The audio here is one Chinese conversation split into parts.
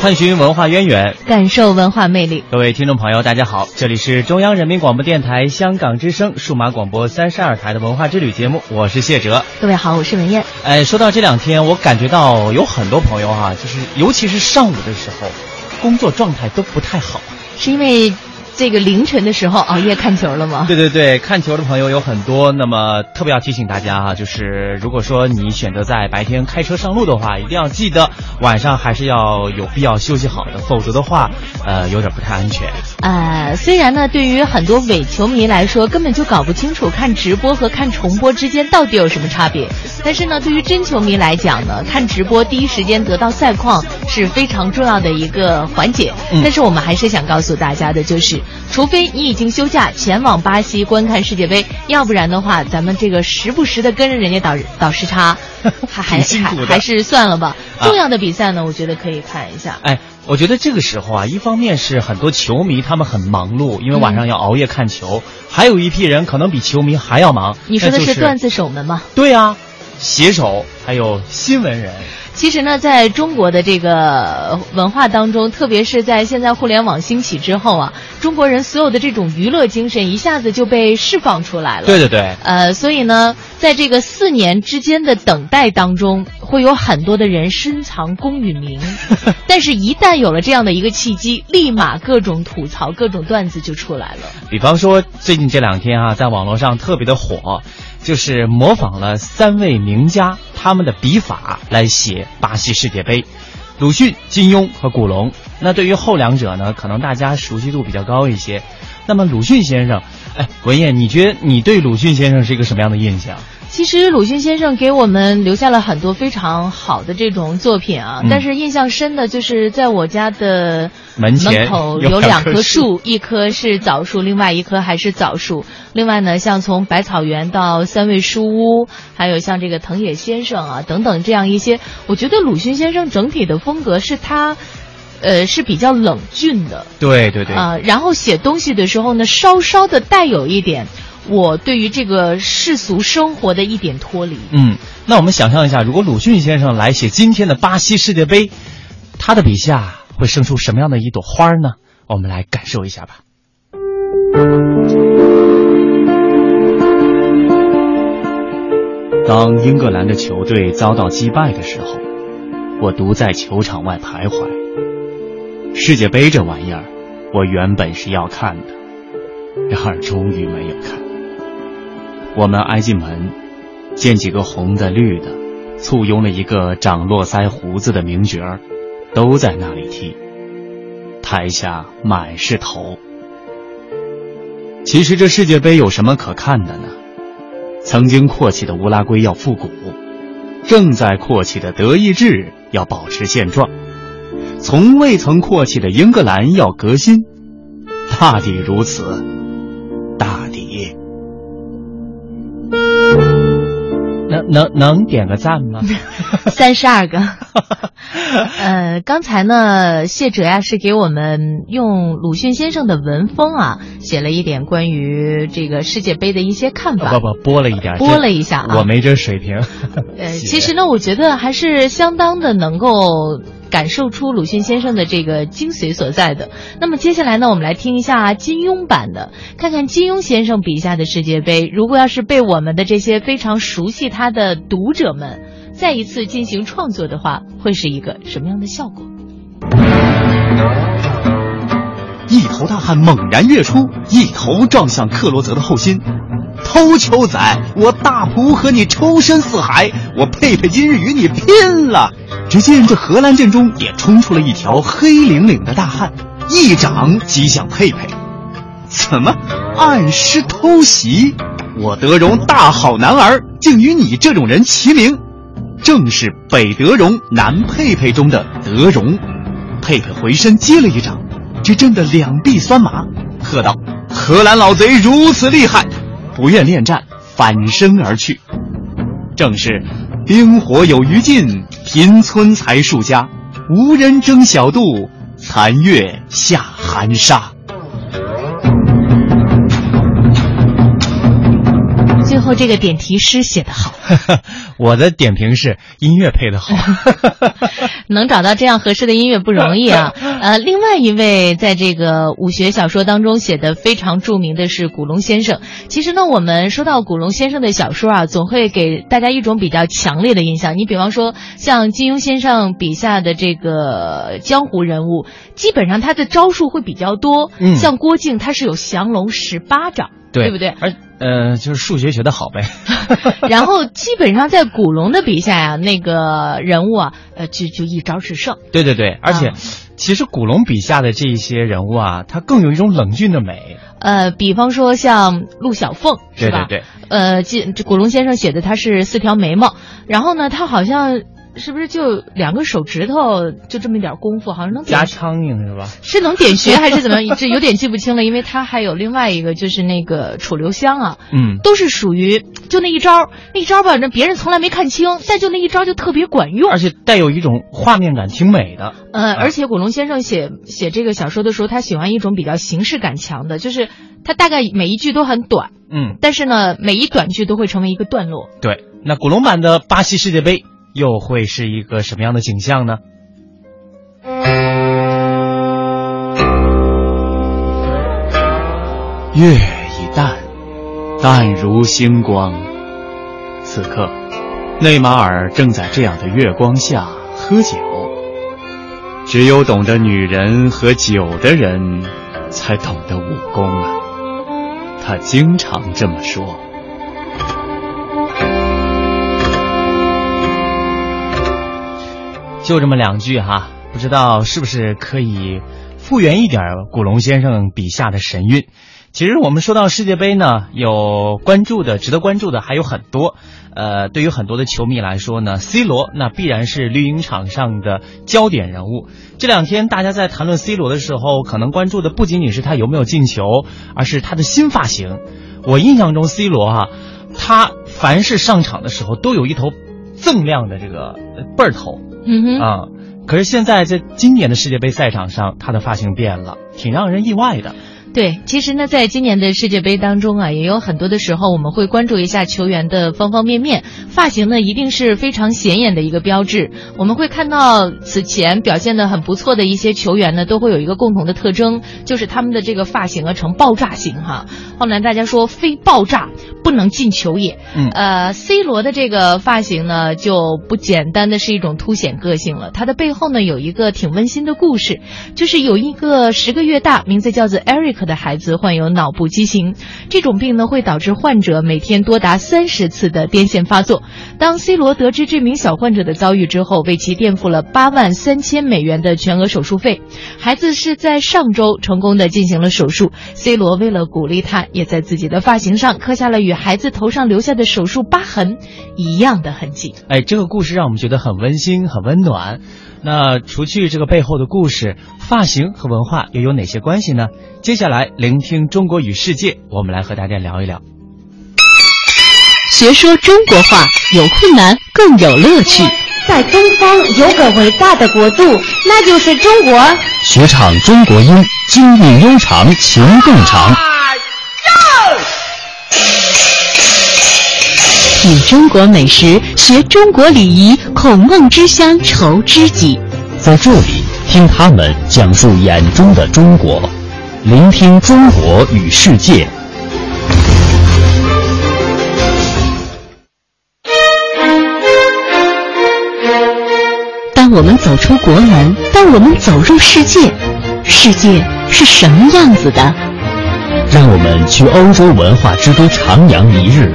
探寻文化渊源，感受文化魅力。各位听众朋友，大家好，这里是中央人民广播电台香港之声数码广播三十二台的文化之旅节目，我是谢哲。各位好，我是文燕。哎，说到这两天，我感觉到有很多朋友哈，就是尤其是上午的时候，工作状态都不太好，是因为。这个凌晨的时候 熬夜看球了吗？对对对，看球的朋友有很多。那么特别要提醒大家哈，就是如果说你选择在白天开车上路的话，一定要记得晚上还是要有必要休息好的，否则的话，呃，有点不太安全。呃，虽然呢，对于很多伪球迷来说，根本就搞不清楚看直播和看重播之间到底有什么差别。但是呢，对于真球迷来讲呢，看直播第一时间得到赛况是非常重要的一个环节。但是我们还是想告诉大家的，就是。除非你已经休假前往巴西观看世界杯，要不然的话，咱们这个时不时的跟着人家倒倒时差，还还还还是算了吧。重要的比赛呢，我觉得可以看一下。哎，我觉得这个时候啊，一方面是很多球迷他们很忙碌，因为晚上要熬夜看球；还有一批人可能比球迷还要忙。你说的是段子手们吗？对啊，写手还有新闻人。其实呢，在中国的这个文化当中，特别是在现在互联网兴起之后啊，中国人所有的这种娱乐精神一下子就被释放出来了。对对对。呃，所以呢，在这个四年之间的等待当中，会有很多的人深藏功与名，但是，一旦有了这样的一个契机，立马各种吐槽、各种段子就出来了。比方说，最近这两天啊，在网络上特别的火。就是模仿了三位名家他们的笔法来写巴西世界杯，鲁迅、金庸和古龙。那对于后两者呢，可能大家熟悉度比较高一些。那么鲁迅先生，哎，文燕，你觉得你对鲁迅先生是一个什么样的印象？其实鲁迅先生给我们留下了很多非常好的这种作品啊，但是印象深的就是在我家的门口有两棵树，一棵是枣树，另外一棵还是枣树。另外呢，像从百草园到三味书屋，还有像这个藤野先生啊等等这样一些，我觉得鲁迅先生整体的风格是他，呃是比较冷峻的。对对对。啊，然后写东西的时候呢，稍稍的带有一点。我对于这个世俗生活的一点脱离。嗯，那我们想象一下，如果鲁迅先生来写今天的巴西世界杯，他的笔下会生出什么样的一朵花呢？我们来感受一下吧。当英格兰的球队遭到击败的时候，我独在球场外徘徊。世界杯这玩意儿，我原本是要看的，然而终于没有看。我们挨进门，见几个红的绿的，簇拥了一个长络腮胡子的名角儿，都在那里踢。台下满是头。其实这世界杯有什么可看的呢？曾经阔气的乌拉圭要复古，正在阔气的德意志要保持现状，从未曾阔气的英格兰要革新，大抵如此，能能能点个赞吗？三十二个。呃，刚才呢，谢哲呀是给我们用鲁迅先生的文风啊，写了一点关于这个世界杯的一些看法。不不，播了一点，播了一下啊。我没这水平。呃，其实呢，我觉得还是相当的能够。感受出鲁迅先生的这个精髓所在的。那么接下来呢，我们来听一下金庸版的，看看金庸先生笔下的世界杯，如果要是被我们的这些非常熟悉他的读者们再一次进行创作的话，会是一个什么样的效果？一头大汉猛然跃出，一头撞向克罗泽的后心。偷球仔，我大扑和你抽身四海，我佩佩今日与你拼了！只见这荷兰阵中也冲出了一条黑领领的大汉，一掌击向佩佩。怎么暗施偷袭？我德荣大好男儿，竟与你这种人齐名，正是北德荣南佩佩中的德荣。佩佩回身接了一掌，只震得两臂酸麻，喝道：“荷兰老贼如此厉害！”不愿恋战，反身而去。正是冰火有余尽，贫村才数家，无人争小度，残月下寒沙。最后这个点题诗写得好，我的点评是音乐配得好，能找到这样合适的音乐不容易啊。呃，另外一位在这个武学小说当中写的非常著名的是古龙先生。其实呢，我们说到古龙先生的小说啊，总会给大家一种比较强烈的印象。你比方说像金庸先生笔下的这个江湖人物，基本上他的招数会比较多。嗯像郭靖他是有降龙十八掌。对不对？而呃，就是数学学的好呗。然后基本上在古龙的笔下呀、那个人物啊，呃，就就一招制胜。对对对，而且、啊其实古龙笔下的这一些人物啊，他更有一种冷峻的美。呃，比方说像陆小凤，是吧？对对对，呃，这这古龙先生写的他是四条眉毛，然后呢，他好像是不是就两个手指头就这么一点功夫，好像能点夹苍蝇是吧？是能点穴还是怎么样？这有点记不清了，因为他还有另外一个就是那个楚留香啊，嗯，都是属于就那一招，那一招吧，那别人从来没看清，但就那一招就特别管用而。且带有一种画面感，挺美的。呃，而且古龙先生写写这个小说的时候，他喜欢一种比较形式感强的，就是他大概每一句都很短，嗯，但是呢，每一短句都会成为一个段落。对。那古龙版的巴西世界杯又会是一个什么样的景象呢？月已淡，淡如星光。此刻，内马尔正在这样的月光下喝酒。只有懂得女人和酒的人，才懂得武功啊。他经常这么说。就这么两句哈，不知道是不是可以复原一点古龙先生笔下的神韵。其实我们说到世界杯呢，有关注的、值得关注的还有很多。呃，对于很多的球迷来说呢，C 罗那必然是绿茵场上的焦点人物。这两天大家在谈论 C 罗的时候，可能关注的不仅仅是他有没有进球，而是他的新发型。我印象中，C 罗哈、他凡是上场的时候都有一头锃亮的这个呃背儿头。嗯哼，啊、可是现在在今年的世界杯赛场上，他的发型变了，挺让人意外的。对，其实呢，在今年的世界杯当中啊，也有很多的时候我们会关注一下球员的方方面面，发型呢一定是非常显眼的一个标志。我们会看到此前表现的很不错的一些球员呢，都会有一个共同的特征，就是他们的这个发型啊呈爆炸型哈。后来大家说非爆炸不能进球也，嗯呃，C 罗的这个发型呢就不简单的是一种凸显个性了，它的背后呢有一个挺温馨的故事，就是有一个十个月大，名字叫做 Eric 他的孩子患有脑部畸形，这种病呢会导致患者每天多达三十次的癫痫发作。当 C 罗得知这名小患者的遭遇之后，为其垫付了八万三千美元的全额手术费。孩子是在上周成功的进行了手术，C 罗为了鼓励他，也在自己的发型上刻下了与孩子头上留下的手术疤痕一样的痕迹。哎，这个故事让我们觉得很温馨、很温暖。那除去这个背后的故事，发型和文化又有哪些关系呢？接下来聆听中国与世界，我们来和大家聊一聊。学说中国话，有困难更有乐趣。在东方有个伟大的国度，那就是中国。学唱中国音，京韵悠长，情更长。品中国美食，学中国礼仪，孔孟之乡愁知己。在这里，听他们讲述眼中的中国，聆听中国与世界。当我们走出国门，当我们走入世界，世界是什么样子的？让我们去欧洲文化之都徜徉一日，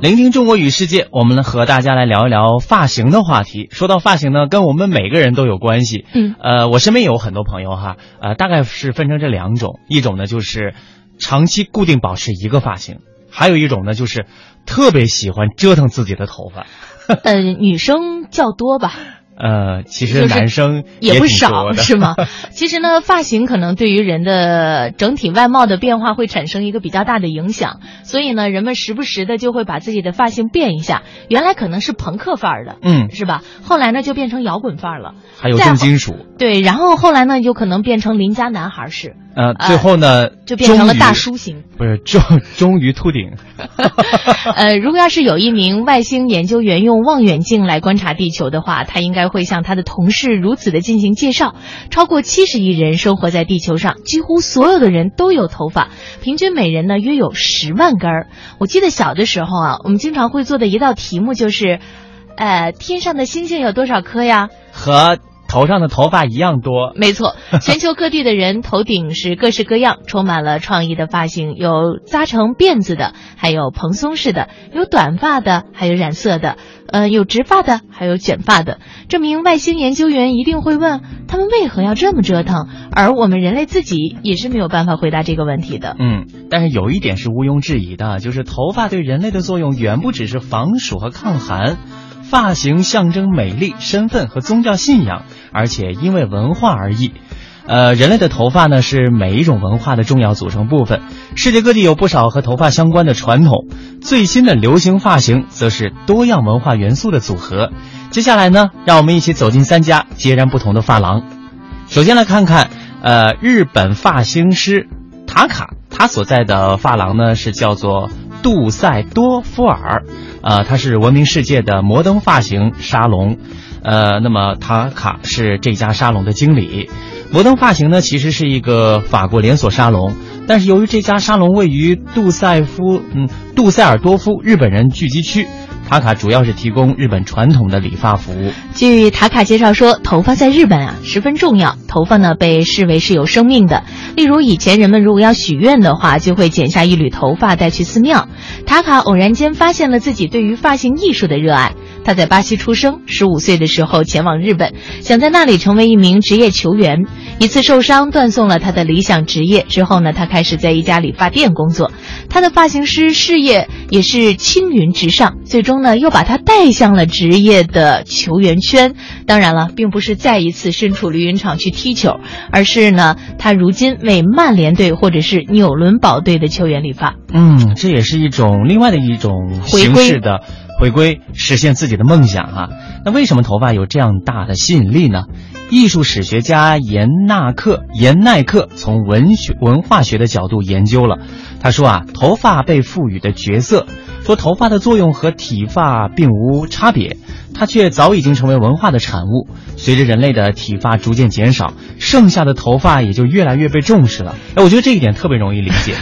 聆听中国与世界，我们和大家来聊一聊发型的话题。说到发型呢，跟我们每个人都有关系。嗯，呃，我身边有很多朋友哈，呃，大概是分成这两种，一种呢就是长期固定保持一个发型，还有一种呢就是特别喜欢折腾自己的头发。呃，女生较多吧。呃，其实男生也不少，是吗？其实呢，发型可能对于人的整体外貌的变化会产生一个比较大的影响，所以呢，人们时不时的就会把自己的发型变一下。原来可能是朋克范儿的，嗯，是吧？后来呢，就变成摇滚范儿了，还有重金属。对，然后后来呢，有可能变成邻家男孩式。呃，最后呢，就变成了大叔型，不是终终于秃顶。呃，如果要是有一名外星研究员用望远镜来观察地球的话，他应该会向他的同事如此的进行介绍：超过七十亿人生活在地球上，几乎所有的人都有头发，平均每人呢约有十万根儿。我记得小的时候啊，我们经常会做的一道题目就是，呃，天上的星星有多少颗呀？和。头上的头发一样多，没错。全球各地的人头顶是各式各样、充满了创意的发型，有扎成辫子的，还有蓬松式的，有短发的，还有染色的，呃，有直发的，还有卷发的。这名外星研究员一定会问，他们为何要这么折腾？而我们人类自己也是没有办法回答这个问题的。嗯，但是有一点是毋庸置疑的，就是头发对人类的作用远不只是防暑和抗寒。发型象征美丽、身份和宗教信仰，而且因为文化而异。呃，人类的头发呢是每一种文化的重要组成部分。世界各地有不少和头发相关的传统。最新的流行发型则是多样文化元素的组合。接下来呢，让我们一起走进三家截然不同的发廊。首先来看看，呃，日本发型师塔卡，他所在的发廊呢是叫做杜塞多夫尔。呃，他是闻名世界的摩登发型沙龙，呃，那么塔卡是这家沙龙的经理。摩登发型呢，其实是一个法国连锁沙龙，但是由于这家沙龙位于杜塞夫，嗯，杜塞尔多夫日本人聚集区。塔卡主要是提供日本传统的理发服务。据塔卡介绍说，头发在日本啊十分重要。头发呢被视为是有生命的。例如以前人们如果要许愿的话，就会剪下一缕头发带去寺庙。塔卡偶然间发现了自己对于发型艺术的热爱。他在巴西出生，十五岁的时候前往日本，想在那里成为一名职业球员。一次受伤断送了他的理想职业。之后呢，他开始在一家理发店工作。他的发型师事业也是青云直上，最终呢又把他带向了职业的球员圈。当然了，并不是再一次身处绿茵场去踢球，而是呢他如今为曼联队或者是纽伦堡队的球员理发。嗯，这也是一种另外的一种形式的。回归实现自己的梦想啊！那为什么头发有这样大的吸引力呢？艺术史学家严纳克严耐克从文学文化学的角度研究了，他说啊，头发被赋予的角色，说头发的作用和体发并无差别。它却早已经成为文化的产物。随着人类的体发逐渐减少，剩下的头发也就越来越被重视了。哎，我觉得这一点特别容易理解，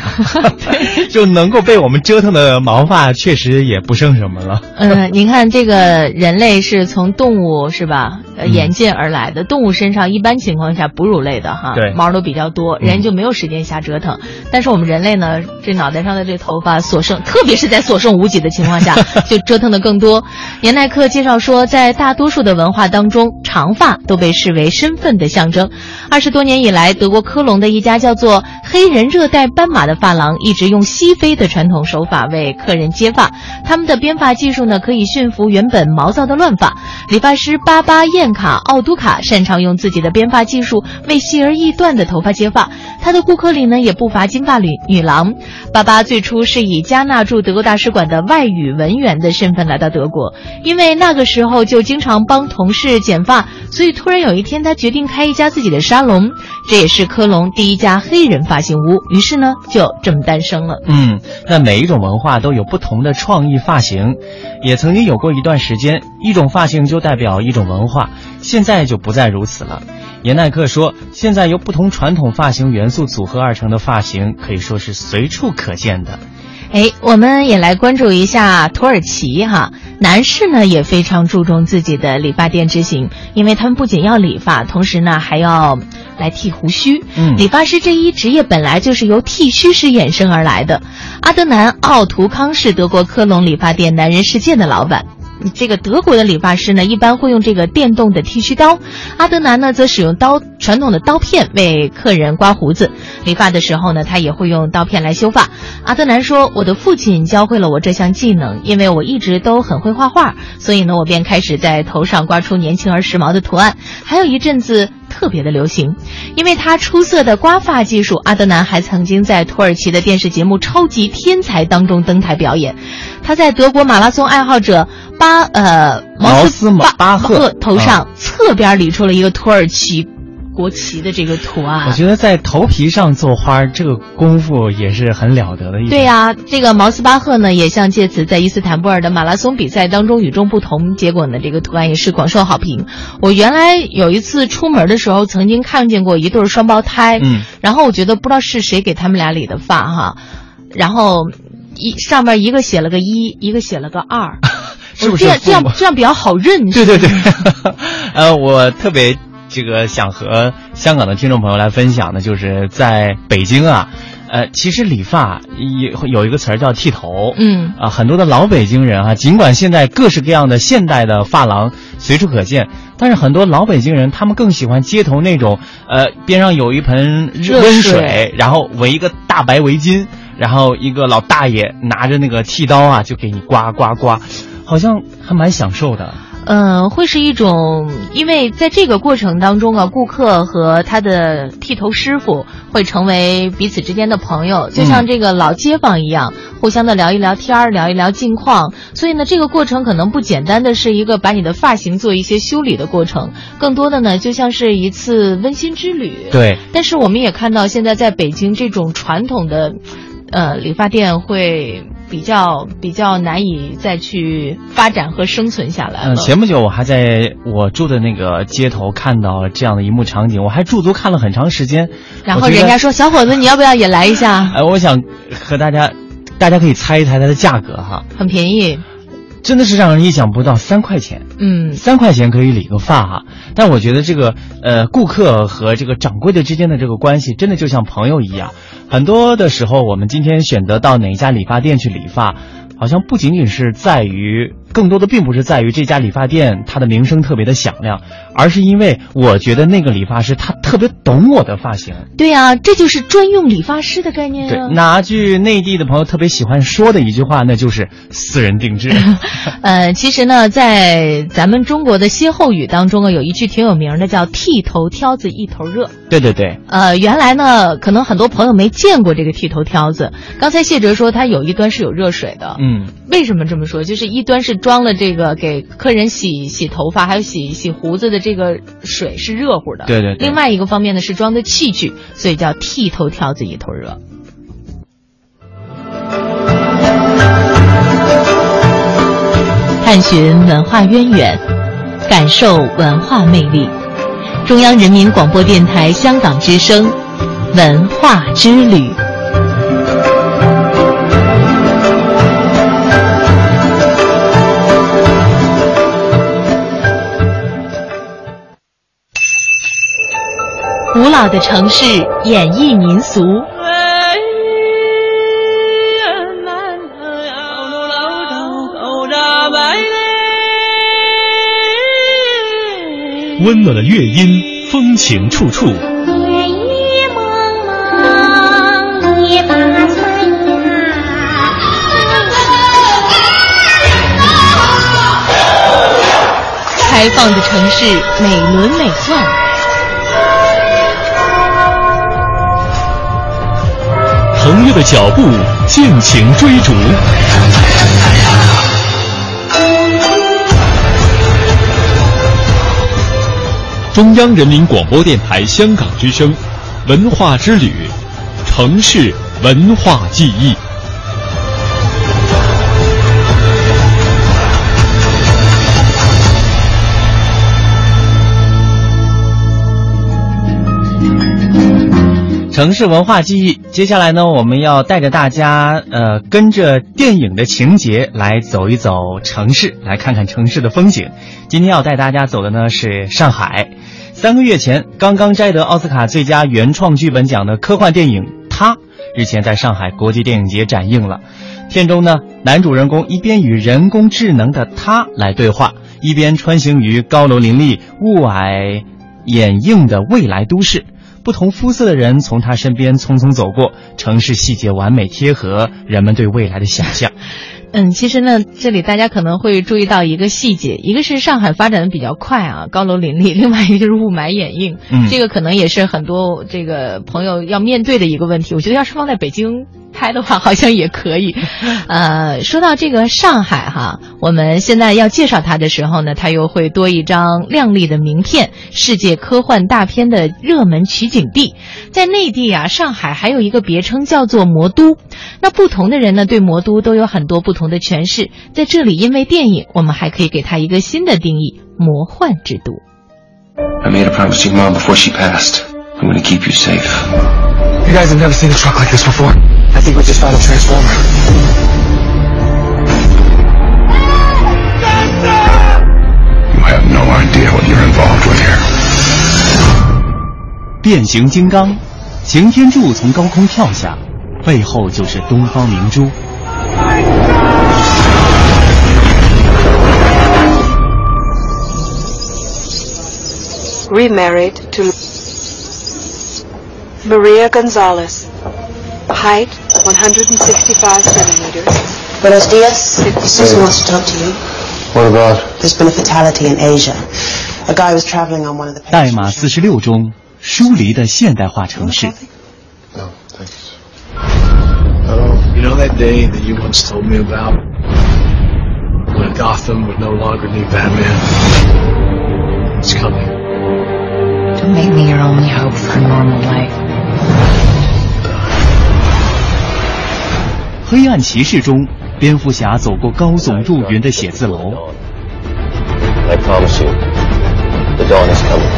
就能够被我们折腾的毛发确实也不剩什么了。嗯，您看这个人类是从动物是吧，呃，演进而来的。动物身上一般情况下哺乳类的哈，对，毛都比较多，人就没有时间瞎折腾。但是我们人类呢，这脑袋上的这头发所剩，特别是在所剩无几的情况下，就折腾的更多。年耐克介绍。说，说在大多数的文化当中，长发都被视为身份的象征。二十多年以来，德国科隆的一家叫做“黑人热带斑马”的发廊，一直用西非的传统手法为客人接发。他们的编发技术呢，可以驯服原本毛躁的乱发。理发师巴巴燕卡奥都卡擅长用自己的编发技术为细而易断的头发接发。他的顾客里呢，也不乏金发女女郎。巴巴最初是以加纳驻德国大使馆的外语文员的身份来到德国，因为那个时。时候就经常帮同事剪发，所以突然有一天他决定开一家自己的沙龙，这也是科隆第一家黑人发型屋。于是呢，就这么诞生了。嗯，那每一种文化都有不同的创意发型，也曾经有过一段时间，一种发型就代表一种文化，现在就不再如此了。严耐克说，现在由不同传统发型元素组合而成的发型，可以说是随处可见的。哎，我们也来关注一下土耳其哈，男士呢也非常注重自己的理发店之行，因为他们不仅要理发，同时呢还要来剃胡须。嗯，理发师这一职业本来就是由剃须师衍生而来的。阿德南·奥图康是德国科隆理发店男人世界的老板。这个德国的理发师呢，一般会用这个电动的剃须刀，阿德南呢则使用刀传统的刀片为客人刮胡子。理发的时候呢，他也会用刀片来修发。阿德南说：“我的父亲教会了我这项技能，因为我一直都很会画画，所以呢，我便开始在头上刮出年轻而时髦的图案。还有一阵子。”特别的流行，因为他出色的刮发技术，阿德南还曾经在土耳其的电视节目《超级天才》当中登台表演。他在德国马拉松爱好者巴呃毛斯巴赫头上侧边理出了一个土耳其。国旗的这个图案，我觉得在头皮上做花这个功夫也是很了得的。对呀，这个毛斯巴赫呢，也像借此在伊斯坦布尔的马拉松比赛当中与众不同，结果呢，这个图案也是广受好评。我原来有一次出门的时候，曾经看见过一对双胞胎，嗯，然后我觉得不知道是谁给他们俩理的发哈，然后一上面一个写了个一，一个写了个二，是不是这样这样这样比较好认？对对对，呃，我特别。这个想和香港的听众朋友来分享的，就是在北京啊，呃，其实理发有有一个词儿叫剃头，嗯。啊，很多的老北京人啊，尽管现在各式各样的现代的发廊随处可见，但是很多老北京人他们更喜欢街头那种，呃，边上有一盆温水，然后围一个大白围巾，然后一个老大爷拿着那个剃刀啊，就给你刮刮刮，好像还蛮享受的。嗯，会是一种，因为在这个过程当中啊，顾客和他的剃头师傅会成为彼此之间的朋友，就像这个老街坊一样，互相的聊一聊天儿，聊一聊近况。所以呢，这个过程可能不简单的是一个把你的发型做一些修理的过程，更多的呢，就像是一次温馨之旅。对。但是我们也看到，现在在北京这种传统的，呃，理发店会。比较比较难以再去发展和生存下来了。嗯，前不久我还在我住的那个街头看到这样的一幕场景，我还驻足看了很长时间。然后人家说：“小伙子，你要不要也来一下？”哎，我想和大家，大家可以猜一猜它的价格哈。很便宜，真的是让人意想不到，三块钱。嗯，三块钱可以理个发哈。但我觉得这个呃，顾客和这个掌柜的之间的这个关系，真的就像朋友一样。很多的时候，我们今天选择到哪一家理发店去理发，好像不仅仅是在于。更多的并不是在于这家理发店它的名声特别的响亮，而是因为我觉得那个理发师他特别懂我的发型。对呀，这就是专用理发师的概念。对，拿句内地的朋友特别喜欢说的一句话，那就是私人定制。呃，其实呢，在咱们中国的歇后语当中啊，有一句挺有名的，叫“剃头挑子一头热”。对对对。呃，原来呢，可能很多朋友没见过这个剃头挑子。刚才谢哲说他有一端是有热水的。嗯。为什么这么说？就是一端是。装了这个给客人洗洗头发，还有洗洗胡子的这个水是热乎的。对对。另外一个方面呢是装的器具，所以叫剃头挑子一头热。探寻文化渊源，感受文化魅力。中央人民广播电台香港之声，文化之旅。古老的城市演绎民俗，温暖的乐音，风情处处。开放的城市，美轮美奂。朋友的脚步尽情追逐。中央人民广播电台香港之声，文化之旅，城市文化记忆。城市文化记忆，接下来呢，我们要带着大家，呃，跟着电影的情节来走一走城市，来看看城市的风景。今天要带大家走的呢是上海。三个月前，刚刚摘得奥斯卡最佳原创剧本奖的科幻电影《他》，日前在上海国际电影节展映了。片中呢，男主人公一边与人工智能的他来对话，一边穿行于高楼林立、雾霭掩映的未来都市。不同肤色的人从他身边匆匆走过，城市细节完美贴合人们对未来的想象。嗯，其实呢，这里大家可能会注意到一个细节，一个是上海发展的比较快啊，高楼林立；另外一个就是雾霾掩映，嗯，这个可能也是很多这个朋友要面对的一个问题。我觉得要是放在北京。拍的话 好像也可以，呃，说到这个上海哈，我们现在要介绍它的时候呢，它又会多一张亮丽的名片——世界科幻大片的热门取景地。在内地啊，上海还有一个别称叫做魔都。那不同的人呢，对魔都都有很多不同的诠释。在这里，因为电影，我们还可以给它一个新的定义：魔幻之都。I made a promise to your mom before she passed. I'm going to keep you safe. You guys have never seen a truck like this before. I think we just found a transformer. You have no idea what you're involved with here. 变形金刚，擎天柱从高空跳下，背后就是东方明珠。remarried to Maria Gonzalez. Height 165 centimeters. Buenos dias. Susan wants to talk to you. What about? There's been a fatality in Asia. A guy was traveling on one of the 代码四十六中疏离的现代化城市。 No, thanks. You know that day that you once told me about? When Gotham would no longer need Batman? It's coming. only hope for a normal life. 黑暗骑士中，蝙蝠侠走过高耸入云的写字楼。 I promise you, the dawn is coming.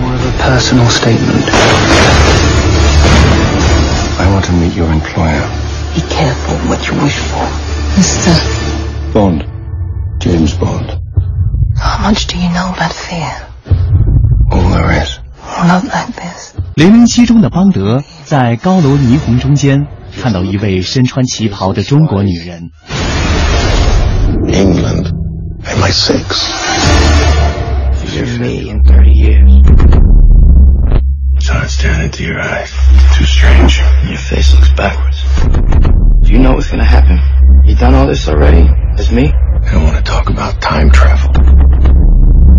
More of a personal statement. I want to meet your employer. Be careful what you wish for. Mister, Bond. James Bond. how much do you know about fear? 零零七中的邦德在高楼霓虹中间看到一位身穿旗袍的中国女人。 England. Am I six? You're me in 30 years. It's hard staring into your eyes. Too strange. Your face looks backwards. Do you know what's gonna happen? You done all this already? As me? I don't want to talk about time travel.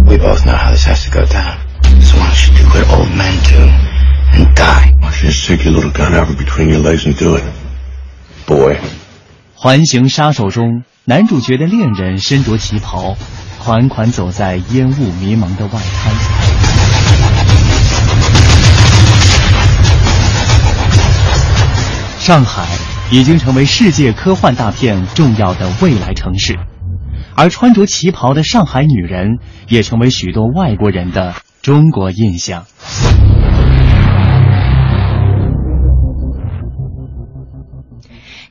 We both know how this has to go down. So why don't you do what old men do and die? Why don't you just stick your little gun over between your legs and do it? Boy. 环形杀手中，男主角的恋人身着旗袍，款款走在烟雾迷蒙的外滩。上海已经成为世界科幻大片重要的未来城市，而穿着旗袍的上海女人也成为许多外国人的中国印象。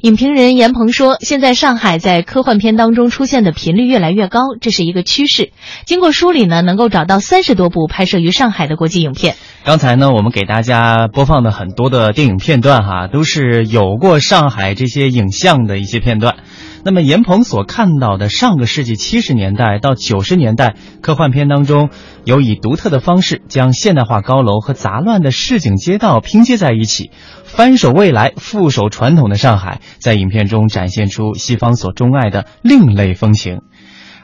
影评人严鹏说：“现在上海在科幻片当中出现的频率越来越高，这是一个趋势。经过梳理呢，能够找到三十多部拍摄于上海的国际影片。刚才呢，我们给大家播放的很多的电影片段哈，都是有过上海这些影像的一些片段。那么严鹏所看到的上个世纪七十年代到九十年代科幻片当中，有以独特的方式将现代化高楼和杂乱的市井街道拼接在一起，翻手未来，覆手传统的上海，在影片中展现出西方所钟爱的另类风情。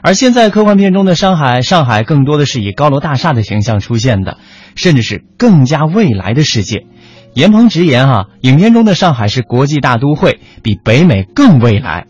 而现在科幻片中的上海，上海更多的是以高楼大厦的形象出现的，甚至是更加未来的世界。严鹏直言哈、影片中的上海是国际大都会，比北美更未来。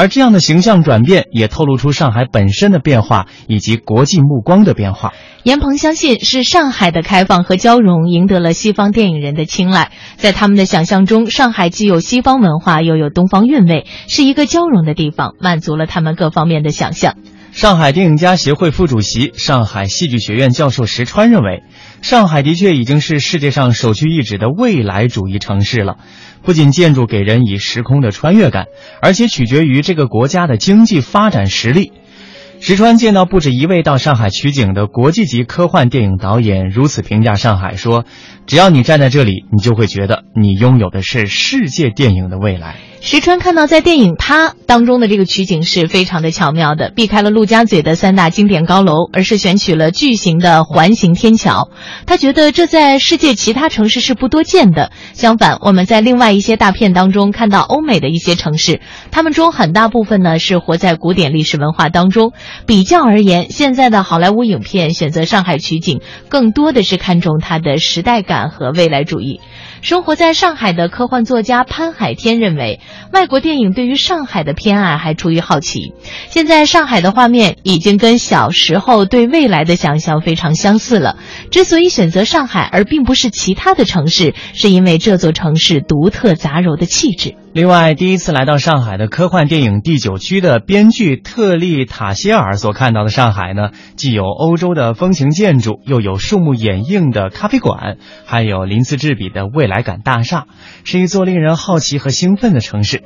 而这样的形象转变，也透露出上海本身的变化以及国际目光的变化。严鹏相信，是上海的开放和交融赢得了西方电影人的青睐。在他们的想象中，上海既有西方文化，又有东方韵味，是一个交融的地方，满足了他们各方面的想象。上海电影家协会副主席、上海戏剧学院教授石川认为，上海的确已经是世界上首屈一指的未来主义城市了。不仅建筑给人以时空的穿越感，而且取决于这个国家的经济发展实力。石川见到不止一位到上海取景的国际级科幻电影导演如此评价上海，说：“只要你站在这里，你就会觉得你拥有的是世界电影的未来。”石川看到在电影《他》当中的这个取景是非常的巧妙的，避开了陆家嘴的三大经典高楼，而是选取了巨型的环形天桥。他觉得这在世界其他城市是不多见的。相反，我们在另外一些大片当中看到欧美的一些城市，他们中很大部分呢是活在古典历史文化当中。比较而言，现在的好莱坞影片选择上海取景，更多的是看重它的时代感和未来主义。生活在上海的科幻作家潘海天认为，外国电影对于上海的偏爱还出于好奇。现在上海的画面已经跟小时候对未来的想象非常相似了。之所以选择上海而并不是其他的城市，是因为这座城市独特杂糅的气质。另外，第一次来到上海的科幻电影第九区的编剧特利塔希尔所看到的上海呢，既有欧洲的风情建筑，又有树木掩映的咖啡馆，还有鳞次栉比的未来感大厦，是一座令人好奇和兴奋的城市。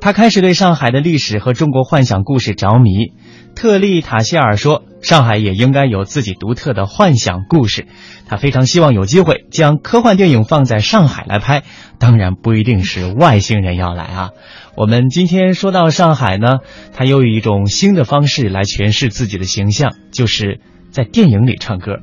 他开始对上海的历史和中国幻想故事着迷。特利塔希尔说：“上海也应该有自己独特的幻想故事。他非常希望有机会将科幻电影放在上海来拍，当然不一定是外星人要来啊。”我们今天说到上海呢，他又以一种新的方式来诠释自己的形象，就是在电影里唱歌。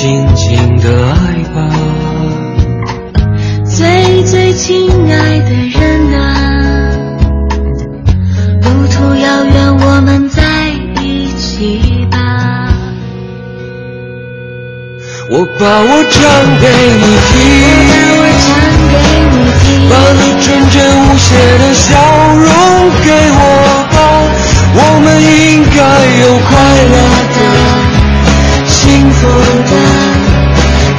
尽情的爱吧。最最亲爱的人呐路途遥远我们在一起吧。我把我唱给你听给你听把你纯真无邪的笑容给我吧。我们应该有快乐的幸福的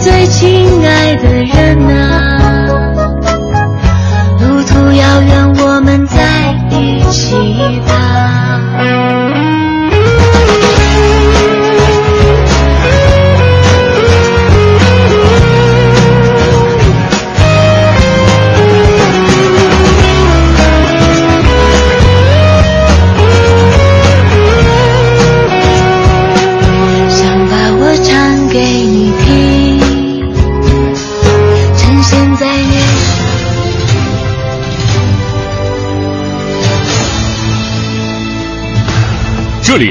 最亲爱的人呐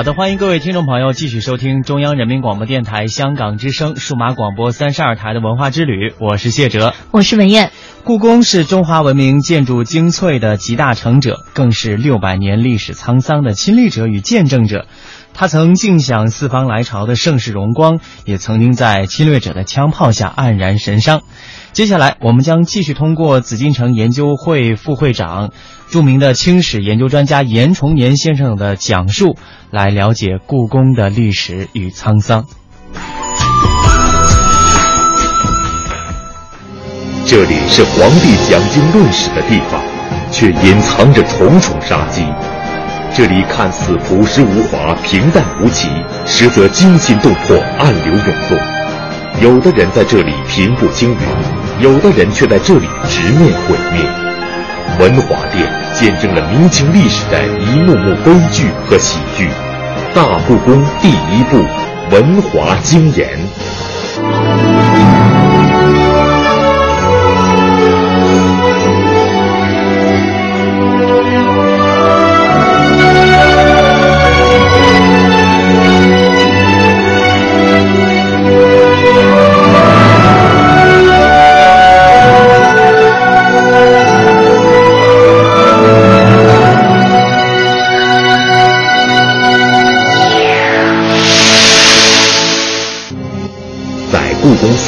好的，欢迎各位听众朋友继续收听中央人民广播电台香港之声数码广播三十二台的文化之旅，我是谢哲，我是文燕。故宫是中华文明建筑精粹的集大成者，更是六百年历史沧桑的亲历者与见证者。他曾尽享四方来朝的盛世荣光，也曾经在侵略者的枪炮下黯然神伤。接下来，我们将继续通过紫禁城研究会副会长、著名的清史研究专家严崇年先生的讲述，来了解故宫的历史与沧桑。这里是皇帝讲经论史的地方，却隐藏着重重杀机。这里看似朴实无华、平淡无奇，实则惊心动魄、暗流涌动。有的人在这里平步青云。有的人却在这里直面毁灭。文华殿见证了明清历史的一幕幕悲剧和喜剧。大故宫第一部，文华经言。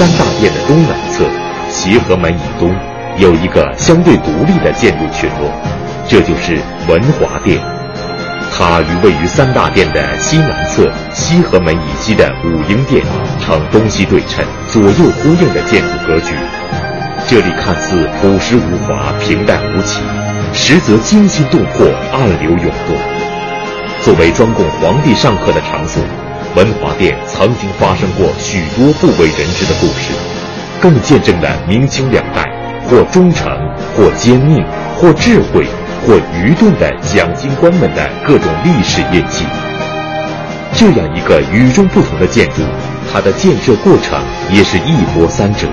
三大殿的东南侧，协和门以东，有一个相对独立的建筑群落，这就是文华殿。它与位于三大殿的西南侧西河门以西的武英殿呈东西对称、左右呼应的建筑格局。这里看似朴实无华、平淡无奇，实则惊心动魄、暗流涌动。作为专供皇帝上课的场所。文华殿曾经发生过许多不为人知的故事，更见证了明清两代或忠诚、或坚命、或智慧、或愚钝的讲经官们的各种历史印记。这样一个与众不同的建筑，它的建设过程也是一波三折。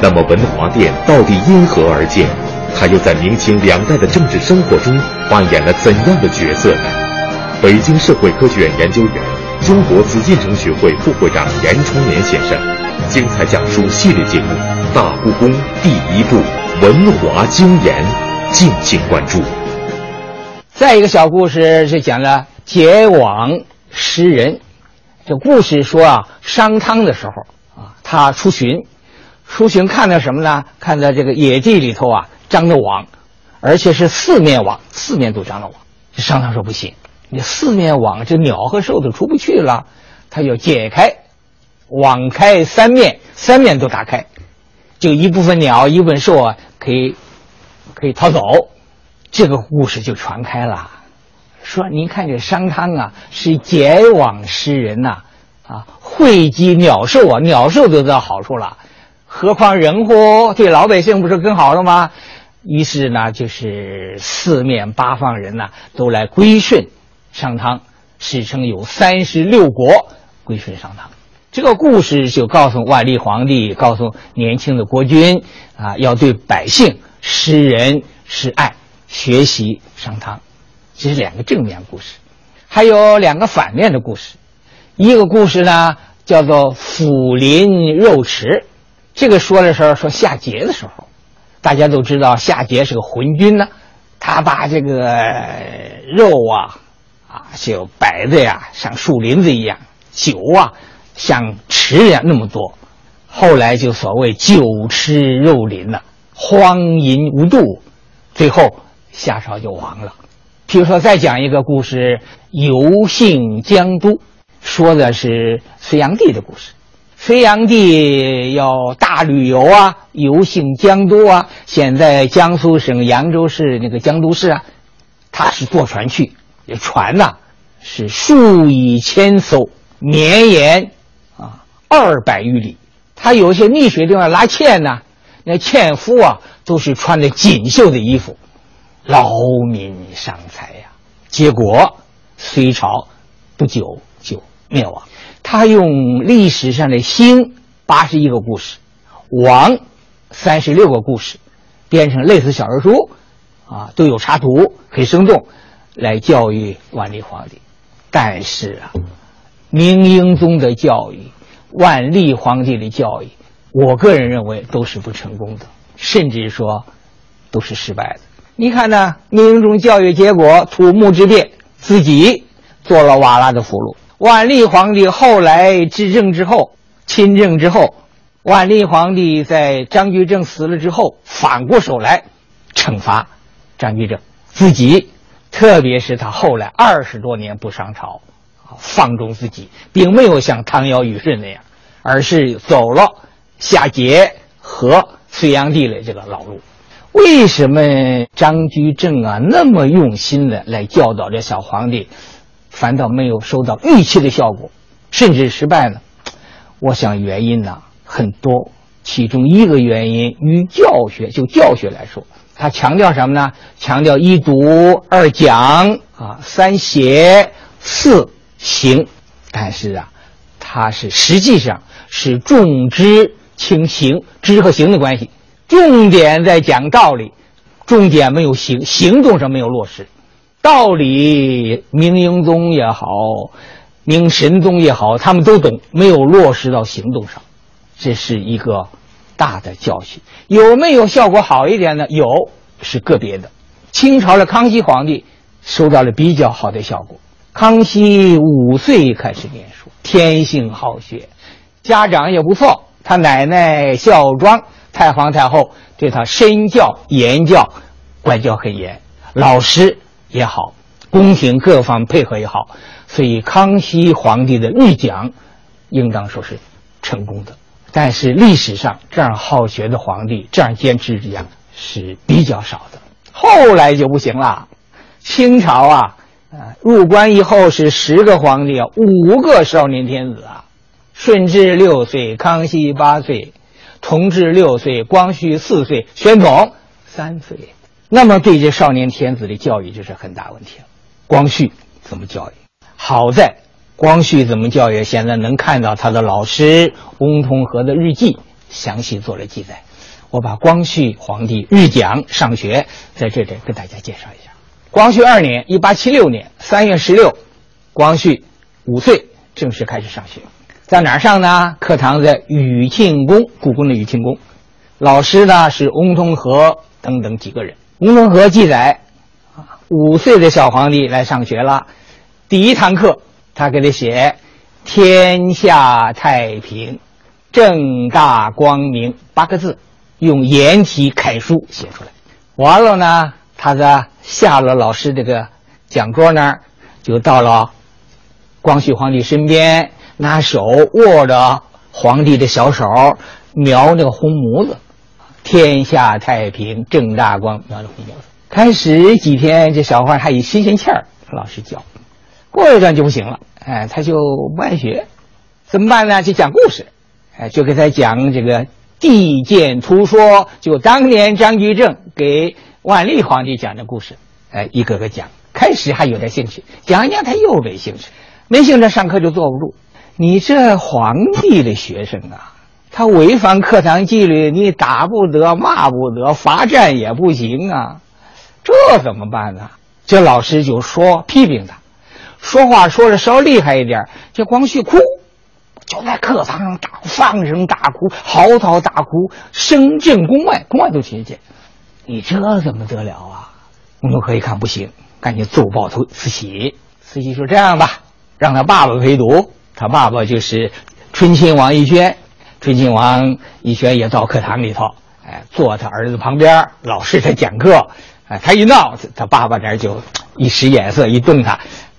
那么，文华殿到底因何而建？它又在明清两代的政治生活中扮演了怎样的角色呢？北京社会科学院研究员。中国紫禁城学会副会长严崇年先生精彩讲述系列节目《大故宫第一部文华经言》，敬请关注。再一个小故事是讲了结网识人。这故事说啊，商汤的时候啊，他出巡，出巡看到什么呢？看到这个野地里头啊，张着网，而且是四面网，四面都张着网。商汤说不行，你四面网，这鸟和兽都出不去了，他要解开，网开三面，三面都打开，就一部分鸟，一部分兽啊，可以可以逃走。这个故事就传开了，说您看这商汤啊，是结网施人呐，啊，惠及鸟兽啊，鸟兽得到好处了，何况人乎？对老百姓不是更好了吗？于是呢，就是四面八方人呐，都来归顺商汤，史称有三十六国归顺商汤。这个故事就告诉万历皇帝，告诉年轻的国君啊，要对百姓施仁施爱。学习商汤，这是两个正面故事，还有两个反面的故事。一个故事呢叫做抚林肉池，这个说的时候说夏桀的时候，大家都知道夏桀是个昏君呢，他把这个肉啊啊就摆的呀像树林子一样，酒啊像池一样那么多，后来就所谓酒池肉林了，荒淫无度，最后。夏朝就亡了。譬如说，再讲一个故事，《游幸江都》，说的是隋炀帝的故事。隋炀帝要大旅游啊，游幸江都啊。现在江苏省扬州市那个江都市啊，他是坐船去，这船呐是数以千艘，绵延啊二百余里。他有些溺水地方拉纤呢，那纤夫啊都是穿的锦绣的衣服。劳民伤财呀，结果隋朝不久就灭亡。他用历史上的兴八十一个故事，亡三十六个故事，编成类似小人书，啊，都有插图，很生动，来教育万历皇帝。但是啊，明英宗的教育，万历皇帝的教育，我个人认为都是不成功的，甚至说都是失败的。你看呢？明英宗教育结果，土木之变，自己做了瓦剌的俘虏。万历皇帝后来执政之后，亲政之后，万历皇帝在张居正死了之后，反过手来惩罚张居正，自己，特别是他后来二十多年不上朝，放纵自己，并没有像唐尧虞舜那样，而是走了夏桀和隋炀帝的这个老路。为什么张居正啊那么用心的来教导这小皇帝，反倒没有收到预期的效果，甚至失败呢？我想原因呢很多，其中一个原因与教学就教学来说，他强调什么呢？强调一读二讲啊，三写四行，但是啊，他是实际上是重知轻行，知和行的关系。重点在讲道理，重点没有行行动上没有落实。道理，明英宗也好，明神宗也好，他们都懂，没有落实到行动上，这是一个大的教训。有没有效果好一点呢？有，是个别的。清朝的康熙皇帝收到了比较好的效果。康熙五岁开始念书，天性好学，家长也不错，他奶奶孝庄。太皇太后对他身教言教，管教很严，老师也好，宫廷各方配合也好，所以康熙皇帝的日讲，应当说是成功的。但是历史上这样好学的皇帝，这样坚持日讲是比较少的。后来就不行了，清朝啊，呃，入关以后是十个皇帝，五个少年天子啊，顺治六岁，康熙八岁。同治六岁，光绪四岁，宣统三岁。那么对这少年天子的教育就是很大问题了。光绪怎么教育？好在光绪怎么教育？现在能看到他的老师翁同龢的日记，详细做了记载。我把光绪皇帝日讲上学在这里跟大家介绍一下。光绪二年（一八七六年）三月十六，光绪五岁正式开始上学。在哪儿上呢？课堂在雨庆宫，故宫的雨庆宫。老师呢是翁同龢等等几个人。翁同龢记载，五岁的小皇帝来上学了，第一堂课他给他写“天下太平，正大光明”八个字，用颜体楷书写出来。完了呢，他在下了老师这个讲桌那儿，就到了光绪皇帝身边，拿手握着皇帝的小手，描那个红模子，“天下太平，正大光”，描着红模子。开始几天，这小花还以新鲜气儿，老师教。过一段就不行了，哎，他就不爱学，怎么办呢？就讲故事，哎，就给他讲这个《地鉴图说》，就当年张居正给万历皇帝讲的故事，哎，一个个讲。开始还有点兴趣，讲讲他又没兴趣，没兴趣上课就坐不住。你这皇帝的学生啊，他违反课堂纪律，你打不得，骂不得，罚站也不行啊。这怎么办呢？这老师就说批评他，说话说的稍厉害一点，这光绪哭，就在课堂上大放声大哭，嚎啕大哭，声震宫外，宫外都听见。你这怎么得了啊？翁同龢一看不行，赶紧奏报他慈禧。慈禧说：“这样吧，让他爸爸陪读。他爸爸就是醇亲王奕轩，醇亲王奕轩也到课堂里头，哎，坐他儿子旁边，老师在讲课。”哎，他一闹，他爸爸这就一使眼色，一动他，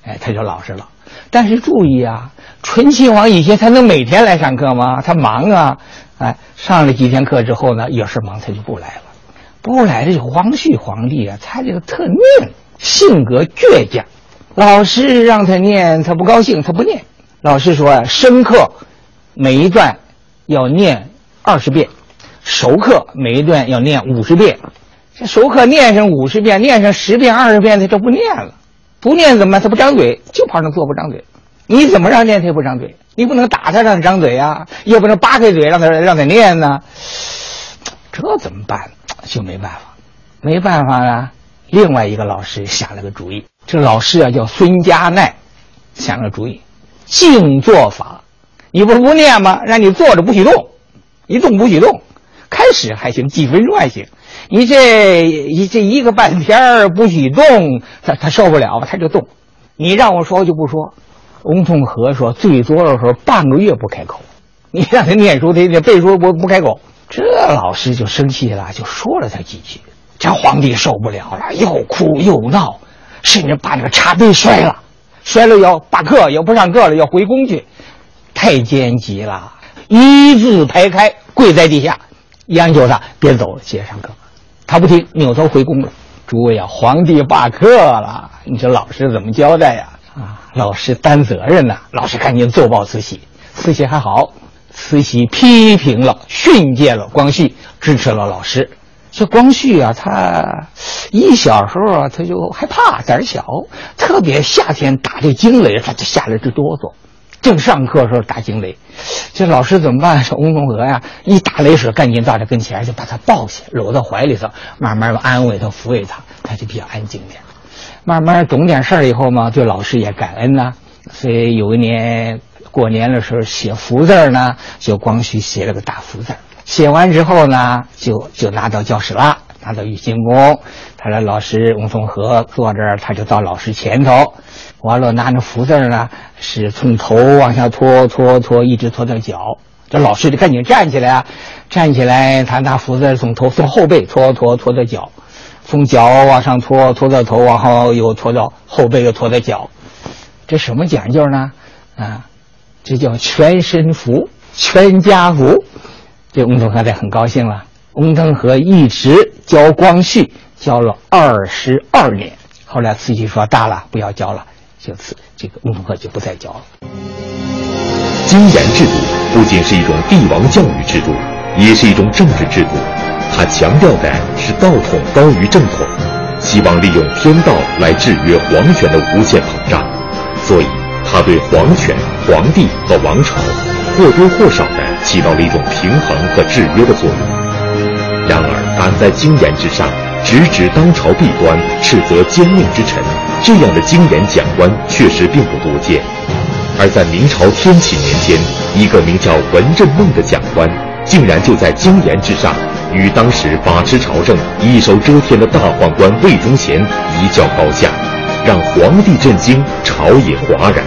哎，他就老实了。但是注意啊，醇亲王以前他能每天来上课吗？他忙啊，哎，上了几天课之后呢，有事忙他就不来了。不来这光绪皇帝啊，他这个特念，性格倔强。老师让他念，他不高兴，他不念。老师说啊，生课每一段要念二十遍，熟课每一段要念五十遍。这熟课念上五十遍，念上十遍、二十遍，他就不念了。不念怎么办？他不张嘴，就怕那坐不张嘴。你怎么让念他也不张嘴？你不能打他让他张嘴呀，也不能扒开嘴让他让他念呢。这怎么办？就没办法，没办法了。另外一个老师想了个主意，这老师啊叫孙家奈，想了主意，静坐法。你不是不念吗？让你坐着不许动，一动不许动。开始还行，几分钟还行。你这一这一个半天不许动，他他受不了，他就动。你让我说就不说。翁同龢说，最多的时候半个月不开口。你让他念书，他得背书不不开口。这老师就生气了，就说了他几句。这皇帝受不了了，又哭又闹，甚至把那个茶杯摔了，摔了要罢课，要不上课了，要回宫去。太监急了，一字排开，跪在地下，央求他别走了，接上课。他不听，扭头回宫了。诸位啊，皇帝罢课了，你说老师怎么交代呀？啊，老师担责任呐。老师赶紧奏报慈禧，慈禧还好，慈禧批评了、训诫了光绪，支持了老师。这光绪啊，他一小时候啊，他就害怕，胆小，特别夏天打这惊雷，他就吓得直哆嗦。正上课的时候打惊雷，这老师怎么办？这翁同龢呀，一打雷时赶紧到他跟前，就把他抱起，搂到怀里头，慢慢的安慰他、抚慰他，他就比较安静点。慢慢懂点事儿以后嘛，对老师也感恩呐。所以有一年过年的时候写福字呢，就光绪写了个大福字。写完之后呢，就就拿到教室了，拿到御庆宫。他的老师翁同龢坐这儿，他就到老师前头。完了，拿那福字呢，是从头往下拖拖拖，一直拖到脚。这老师就赶紧站起来啊，站起来，他拿福字从头从后背拖拖拖到脚，从脚往上拖拖到头，往后又拖到后背，又拖到脚。这什么讲究呢？啊，这叫全身福，全家福。这翁同龢得很高兴了。翁同龢一直教光绪，教了二十二年。后来慈禧说大了，不要教了。就此，这个翁同龢就不再教了。经研制度不仅是一种帝王教育制度，也是一种政治制度。它强调的是道统高于正统，希望利用天道来制约皇权的无限膨胀。所以，它对皇权、皇帝和王朝或多或少的起到了一种平衡和制约的作用。然而，敢在经言之上直指当朝弊端，斥责奸佞之臣。这样的经典讲官确实并不多见，而在明朝天启年间，一个名叫文振梦的讲官，竟然就在经言之上与当时把持朝政、一手遮天的大宦官魏忠贤一较高下，让皇帝震惊，朝野哗然。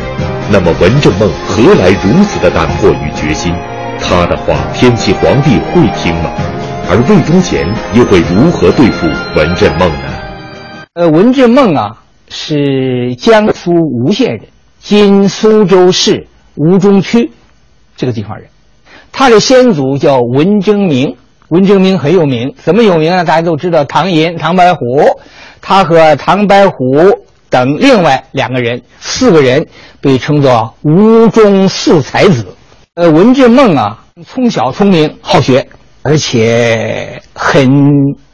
那么文正梦何来如此的胆魄与决心？他的话，天启皇帝会听吗？而魏忠贤又会如何对付文正梦呢？呃，文正梦啊，是江苏吴县人，今苏州市吴中区这个地方人。他的先祖叫文征明，文征明很有名，怎么有名呢？大家都知道唐寅、唐白虎，他和唐白虎等另外两个人，四个人被称作吴中四才子。呃，文正梦啊，从小聪明好学，而且很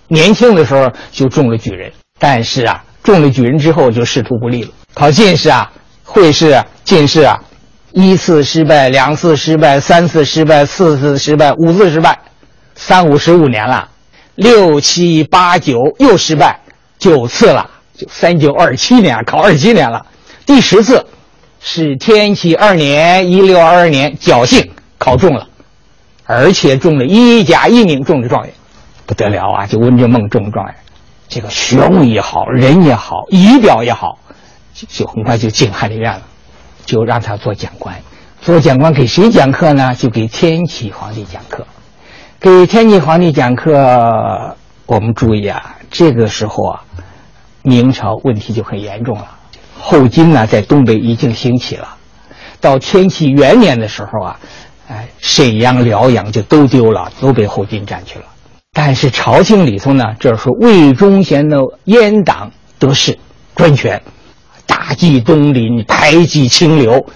年轻的时候就中了举人。但是啊，中了举人之后就仕途不利了，考进士啊、会试啊、进士啊，一次失败，两次失败，三次失败，四次失败，五次失败，三五十五年了，六七八九又失败，九次了，就三九二七年，考二七年了，第十次。是天启二年（一六二二年），侥幸考中了，而且中了一甲一名，中了状元，不得了啊！就温正梦中了状元，这个学问也好，人也好，仪表也好，就就很快就进翰林院了，就让他做讲官。做讲官给谁讲课呢？就给天启皇帝讲课。给天启皇帝讲课，我们注意啊，这个时候啊，明朝问题就很严重了。后金呢，在东北已经兴起了。到天启元年的时候啊，哎，沈阳、辽阳就都丢了，都被后金占去了。但是朝廷里头呢，这是魏忠贤的阉党得势，专权，大计东林，排挤清流，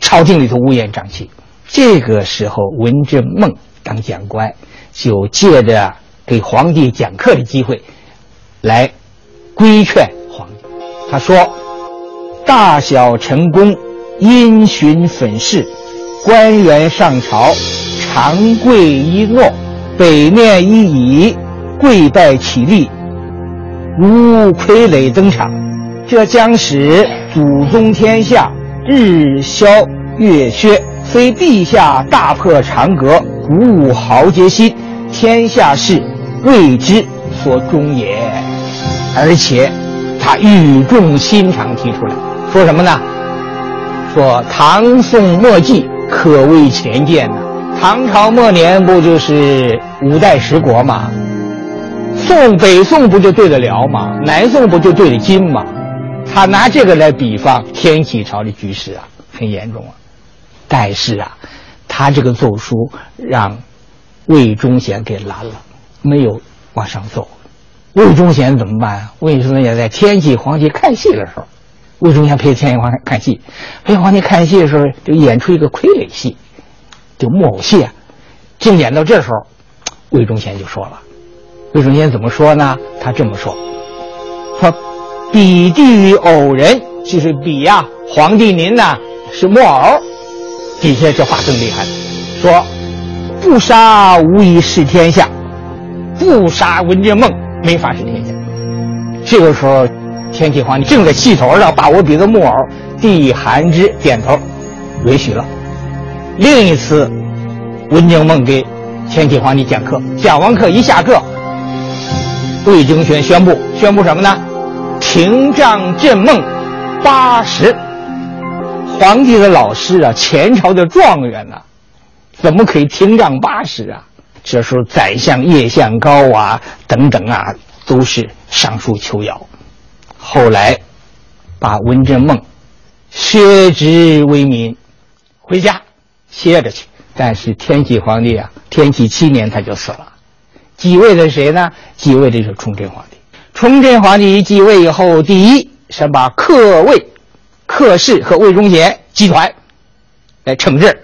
朝廷里头乌烟瘴气。这个时候，文正梦当讲官，就借着给皇帝讲课的机会，来规劝皇帝。他说。大小臣工，因循粉饰，官员上朝，长跪一诺，北面一倚，跪拜起立，如傀儡登场。这将使祖宗天下日消月缺，非陛下大破长阁，鼓舞豪杰心，天下事为之所终也。而且，他语重心长提出来。说什么呢？说唐宋末季可谓前见呐。唐朝末年不就是五代十国吗？宋北宋不就对得了吗？南宋不就对得金吗？他拿这个来比方天启朝的局势啊，很严重啊。但是啊，他这个奏书让魏忠贤给拦了，没有往上奏。魏忠贤怎么办？魏忠贤在天启皇帝看戏的时候。魏忠贤陪天启皇看戏，陪皇帝看戏的时候，就演出一个傀儡戏，就木偶戏啊。正演到这时候，魏忠贤就说了：“魏忠贤怎么说呢？他这么说：说比地于偶人，就是比呀，皇帝您呐是木偶。底下这话更厉害，说不杀无以事天下，不杀文正梦没法治天下。这个时候。”天启皇帝正在气头上，把我比作木偶，帝韩之点头，允许了。另一次，文景梦给天启皇帝讲课，讲完课一下课，魏忠贤宣布宣布什么呢？廷杖镇梦八十。皇帝的老师啊，前朝的状元呐，怎么可以廷杖八十啊？这时候宰相叶向高啊，等等啊，都是上书求饶。后来，把文正梦削职为民，回家歇着去。但是天启皇帝啊，天启七年他就死了。继位的谁呢？继位的是崇祯皇帝。崇祯皇帝继位以后，第一是把克魏、克氏和魏忠贤集团来惩治。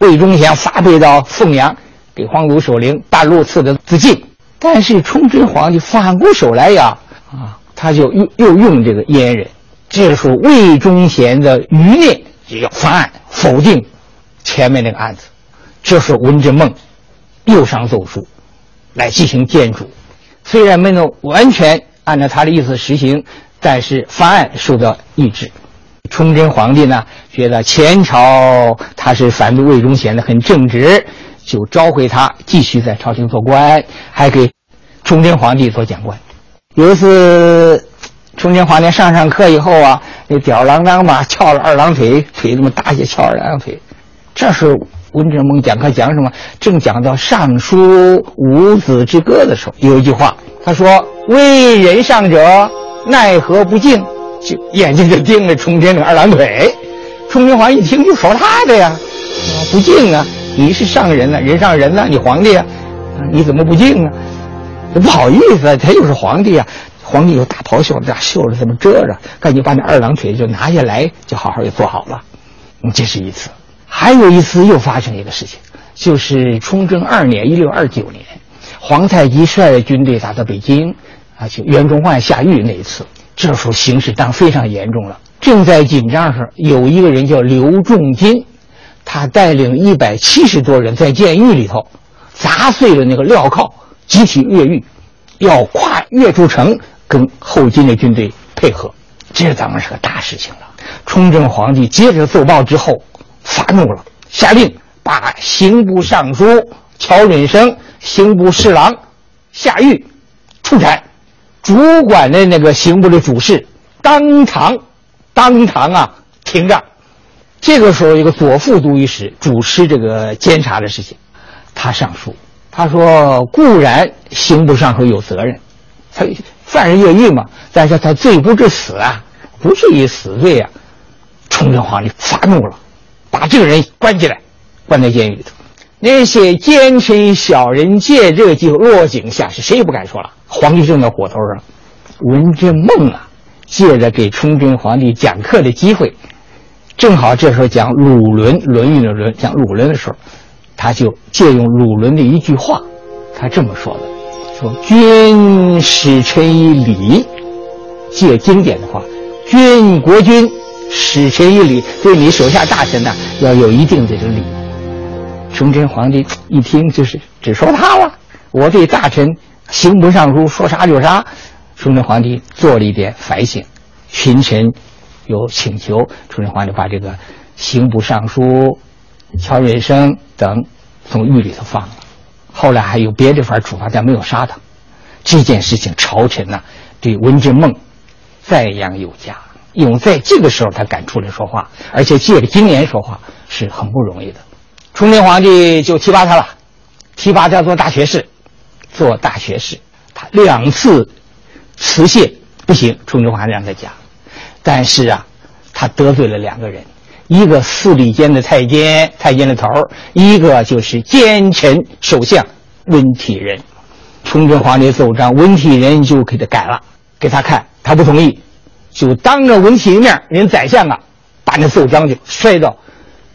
魏忠贤发配到凤阳，给皇祖守陵半路赐的自尽。但是崇祯皇帝反过手来呀，啊。他就又又用这个阉人，这时候魏忠贤的余孽也要翻案否定前面那个案子，这是文正梦又上奏疏来进行建筑，虽然没能完全按照他的意思实行，但是翻案受到抑制。崇祯皇帝呢觉得前朝他是反对魏忠贤的很正直，就召回他继续在朝廷做官，还给崇祯皇帝做讲官。有一次，崇祯皇帝上上课以后啊，那吊儿郎当吧，翘了二郎腿，腿这么大些，翘二郎腿。这时候文正梦讲课讲什么？正讲到《尚书五子之歌》的时候，有一句话，他说：“为人上者，奈何不敬？”就眼睛就盯着崇祯的二郎腿。崇祯皇帝一听就说他的呀，不敬啊！你是上人呢，人上人呢，你皇帝啊，你怎么不敬啊？不好意思，他又是皇帝啊！皇帝有大袍袖，这袖子怎么遮着？赶紧把那二郎腿就拿下来，就好好的坐好了。这是一次。还有一次又发生一个事情，就是崇祯二年（一六二九年），皇太极率军队打到北京，啊，就袁崇焕下狱那一次。这时候形势当非常严重了，正在紧张时，有一个人叫刘仲金，他带领一百七十多人在监狱里头砸碎了那个镣铐，集体越狱，要跨越出城跟后金的军队配合。这当然是个大事情了。崇祯皇帝接着奏报之后。发怒了，下令把刑部尚书乔允生、刑部侍郎夏玉处斩，主管的那个刑部的主事当堂当堂啊停战。这个时候，一个左副都御史主持这个监察的事情，他上书，他说：“固然刑部尚书有责任，他犯人越狱嘛，但是他罪不至死啊，不至于死罪啊。”崇祯皇帝发怒了。把这个人关起来，关在监狱里头。那些奸臣小人借这个机会落井下石，谁也不敢说了。皇帝正在火头上，文正梦啊，借着给崇祯皇帝讲课的机会，正好这时候讲鲁伦《论语》的论，讲鲁伦的时候，他就借用鲁伦的一句话，他这么说的：说君使臣以礼，借经典的话，君国君。使臣以礼，对你手下大臣呢，要有一定的这个礼。崇祯皇帝一听就是只说他了，我对大臣刑部尚书说啥就啥。崇祯皇帝做了一点反省，群臣有请求，崇祯皇帝把这个刑部尚书乔允生等从狱里头放了。后来还有别的法处罚，但没有杀他。这件事情，朝臣呢对文正梦赞扬有加。因为在这个时候他敢出来说话，而且借着经年说话是很不容易的。崇祯皇帝就提拔他了，提拔他做大学士，做大学士。他两次辞谢不行，崇祯皇帝让他讲。但是啊，他得罪了两个人，一个司礼监的太监，太监的头一个就是奸臣首相温体仁。崇祯皇帝奏章，温体仁就给他改了，给他看，他不同意。就当着温体仁面，人宰相啊，把那奏章就摔到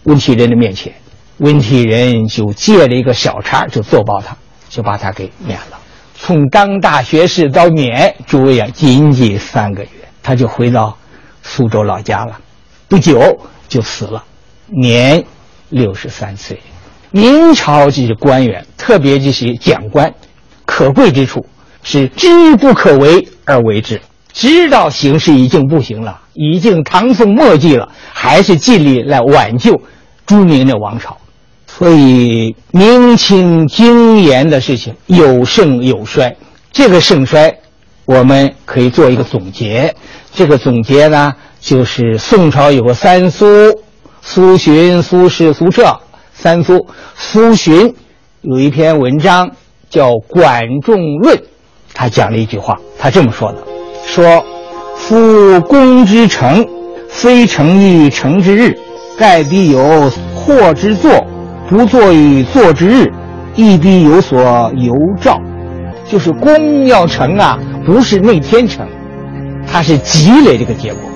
温体仁的面前，温体仁就借了一个小差，就奏报他，就把他给免了。从当大学士到免，诸位啊，仅仅三个月，他就回到苏州老家了，不久就死了，年六十三岁。明朝这些官员，特别这些讲官，可贵之处是知不可为而为之。知道形势已经不行了，已经唐宋末季了，还是尽力来挽救朱明的王朝。所以明清经研的事情有盛有衰，这个盛衰我们可以做一个总结。这个总结呢，就是宋朝有个三苏：苏洵、苏轼、苏辙。三苏，苏洵有一篇文章叫《管仲论》，他讲了一句话，他这么说的。说：“夫公之成，非成于成之日，盖必有祸之作；不作于作之日，亦必有所由兆。就是功要成啊，不是那天成，它是积累这个结果。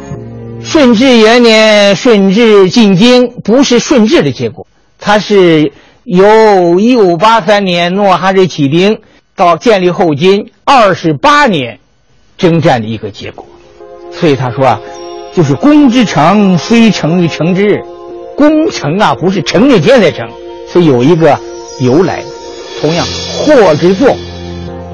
顺治元年，顺治进京，不是顺治的结果，它是由一五八三年诺哈日起兵到建立后金二十八年。”征战的一个结果，所以他说啊，就是功之城，非成于城之日。功成啊，不是成那天才成，是有一个由来。同样，祸之作，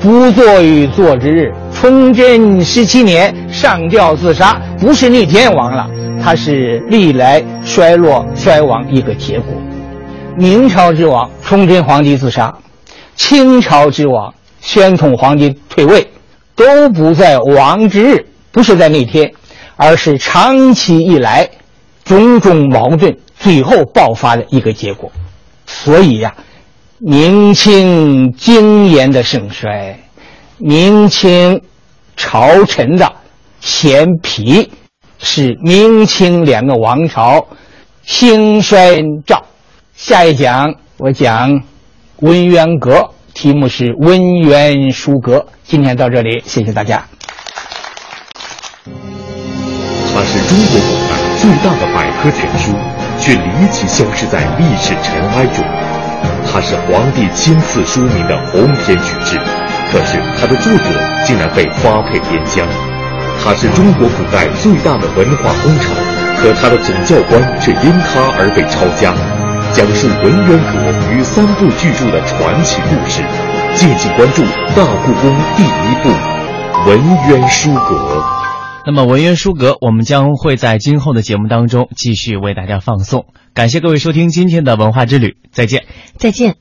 不作于作之日。崇祯十七年上吊自杀，不是那天亡了，他是历来衰落衰亡一个结果。明朝之王崇祯皇帝自杀，清朝之王宣统皇帝退位，都不在亡之日，不是在那天，而是长期以来种种矛盾最后爆发的一个结果。所以呀、明清经验的盛衰，明清朝臣的贤疲，是明清两个王朝兴衰照。下一讲我讲文渊阁，题目是文渊书阁。今天到这里，谢谢大家。它是中国古代最大的百科全书，却离奇消失在历史尘埃中。它是皇帝亲赐书名的鸿篇巨制，可是它的作者竟然被发配边疆。它是中国古代最大的文化工程，可它的总教官却因它而被抄家。讲述文渊阁与三部巨著的传奇故事，敬请关注《大故宫》第一部《文渊书阁》。那么文渊书阁，我们将会在今后的节目当中继续为大家放送。感谢各位收听今天的文化之旅，再见。再见。